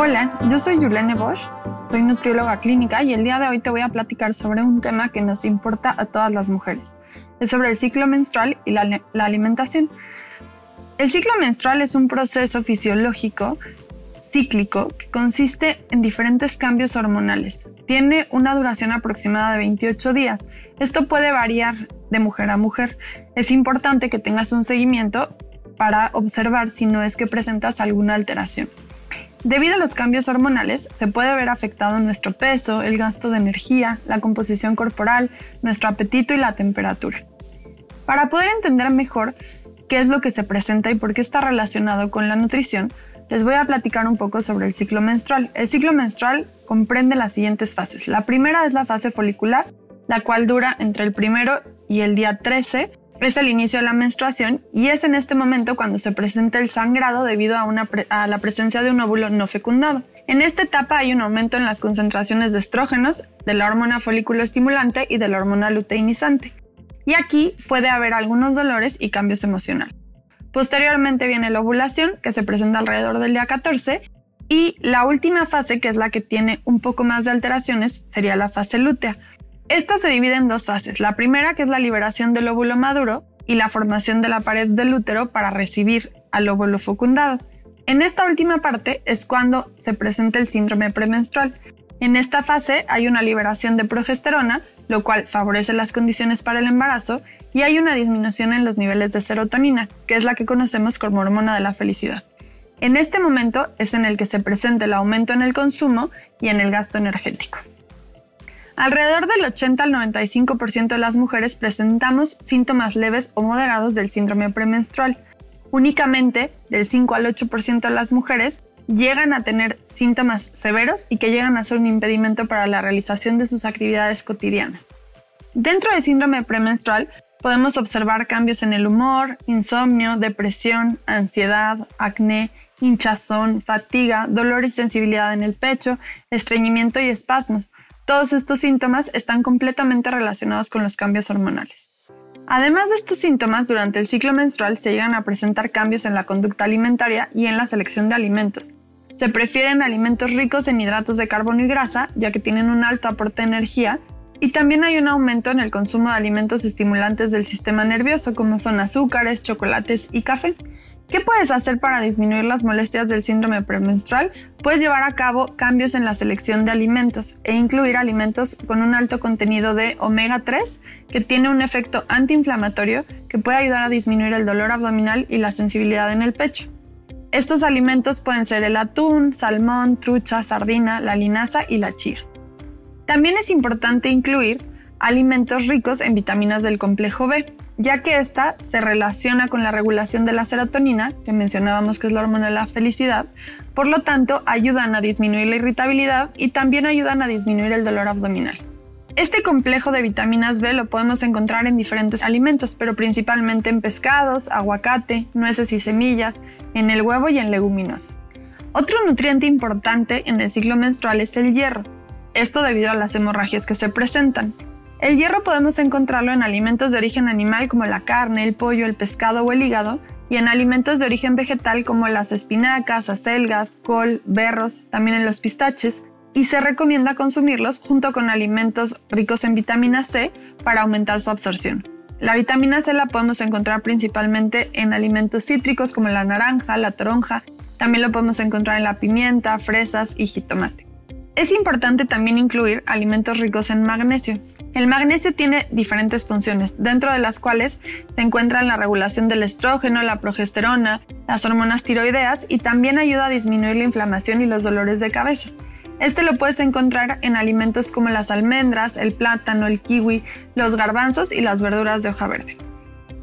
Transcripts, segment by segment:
Hola, yo soy Yulene Bosch, soy nutrióloga clínica y el día de hoy te voy a platicar sobre un tema que nos importa a todas las mujeres. Es sobre el ciclo menstrual y la, la alimentación. El ciclo menstrual es un proceso fisiológico cíclico que consiste en diferentes cambios hormonales. Tiene una duración aproximada de 28 días. Esto puede variar de mujer a mujer. Es importante que tengas un seguimiento para observar si no es que presentas alguna alteración. Debido a los cambios hormonales, se puede ver afectado nuestro peso, el gasto de energía, la composición corporal, nuestro apetito y la temperatura. Para poder entender mejor qué es lo que se presenta y por qué está relacionado con la nutrición, les voy a platicar un poco sobre el ciclo menstrual. El ciclo menstrual comprende las siguientes fases. La primera es la fase folicular, la cual dura entre el primero y el día 13 es el inicio de la menstruación y es en este momento cuando se presenta el sangrado debido a, la presencia de un óvulo no fecundado. En esta etapa hay un aumento en las concentraciones de estrógenos, de la hormona folículo estimulante y de la hormona luteinizante. Y aquí puede haber algunos dolores y cambios emocionales. Posteriormente viene la ovulación, que se presenta alrededor del día 14, y la última fase, que es la que tiene un poco más de alteraciones, sería la fase lútea, esta se divide en dos fases. La primera, que es la liberación del óvulo maduro, y la formación de la pared del útero para recibir al óvulo fecundado. En esta última parte es cuando se presenta el síndrome premenstrual. En esta fase hay una liberación de progesterona, lo cual favorece las condiciones para el embarazo, y hay una disminución en los niveles de serotonina, que es la que conocemos como hormona de la felicidad. En este momento es en el que se presenta el aumento en el consumo y en el gasto energético. Alrededor del 80 al 95% de las mujeres presentamos síntomas leves o moderados del síndrome premenstrual. Únicamente del 5 al 8% de las mujeres llegan a tener síntomas severos y que llegan a ser un impedimento para la realización de sus actividades cotidianas. Dentro del síndrome premenstrual podemos observar cambios en el humor, insomnio, depresión, ansiedad, acné, hinchazón, fatiga, dolor y sensibilidad en el pecho, estreñimiento y espasmos, todos estos síntomas están completamente relacionados con los cambios hormonales. Además de estos síntomas, durante el ciclo menstrual se llegan a presentar cambios en la conducta alimentaria y en la selección de alimentos. Se prefieren alimentos ricos en hidratos de carbono y grasa, ya que tienen un alto aporte de energía, y también hay un aumento en el consumo de alimentos estimulantes del sistema nervioso, como son azúcares, chocolates y café. ¿Qué puedes hacer para disminuir las molestias del síndrome premenstrual? Puedes llevar a cabo cambios en la selección de alimentos e incluir alimentos con un alto contenido de omega 3 que tiene un efecto antiinflamatorio que puede ayudar a disminuir el dolor abdominal y la sensibilidad en el pecho. Estos alimentos pueden ser el atún, salmón, trucha, sardina, la linaza y la chir. También es importante incluir alimentos ricos en vitaminas del complejo B, ya que esta se relaciona con la regulación de la serotonina, que mencionábamos que es la hormona de la felicidad, por lo tanto ayudan a disminuir la irritabilidad y también ayudan a disminuir el dolor abdominal. Este complejo de vitaminas B lo podemos encontrar en diferentes alimentos, pero principalmente en pescados, aguacate, nueces y semillas, en el huevo y en leguminosas. Otro nutriente importante en el ciclo menstrual es el hierro, esto debido a las hemorragias que se presentan. El hierro podemos encontrarlo en alimentos de origen animal como la carne, el pollo, el pescado o el hígado, y en alimentos de origen vegetal como las espinacas, acelgas, col, berros, también en los pistaches, y se recomienda consumirlos junto con alimentos ricos en vitamina C para aumentar su absorción. La vitamina C la podemos encontrar principalmente en alimentos cítricos como la naranja, la toronja, también lo podemos encontrar en la pimienta, fresas y jitomate. Es importante también incluir alimentos ricos en magnesio. El magnesio tiene diferentes funciones, dentro de las cuales se encuentran la regulación del estrógeno, la progesterona, las hormonas tiroideas y también ayuda a disminuir la inflamación y los dolores de cabeza. Este lo puedes encontrar en alimentos como las almendras, el plátano, el kiwi, los garbanzos y las verduras de hoja verde.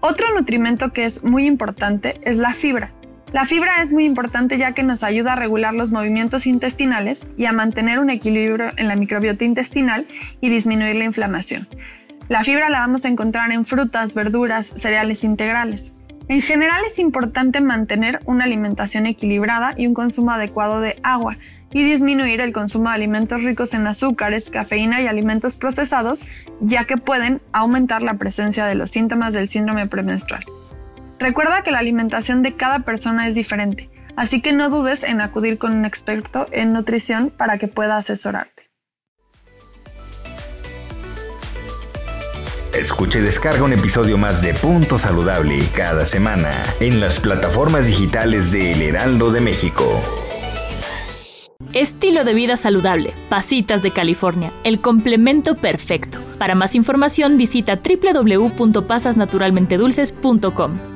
Otro nutrimento que es muy importante es la fibra. La fibra es muy importante ya que nos ayuda a regular los movimientos intestinales y a mantener un equilibrio en la microbiota intestinal y disminuir la inflamación. La fibra la vamos a encontrar en frutas, verduras, cereales integrales. En general es importante mantener una alimentación equilibrada y un consumo adecuado de agua, y disminuir el consumo de alimentos ricos en azúcares, cafeína y alimentos procesados, ya que pueden aumentar la presencia de los síntomas del síndrome premenstrual. Recuerda que la alimentación de cada persona es diferente, así que no dudes en acudir con un experto en nutrición para que pueda asesorarte. Escucha y descarga un episodio más de Punto Saludable cada semana en las plataformas digitales de El Heraldo de México. Estilo de vida saludable, Pasitas de California, el complemento perfecto. Para más información visita www.pasasnaturalmentedulces.com.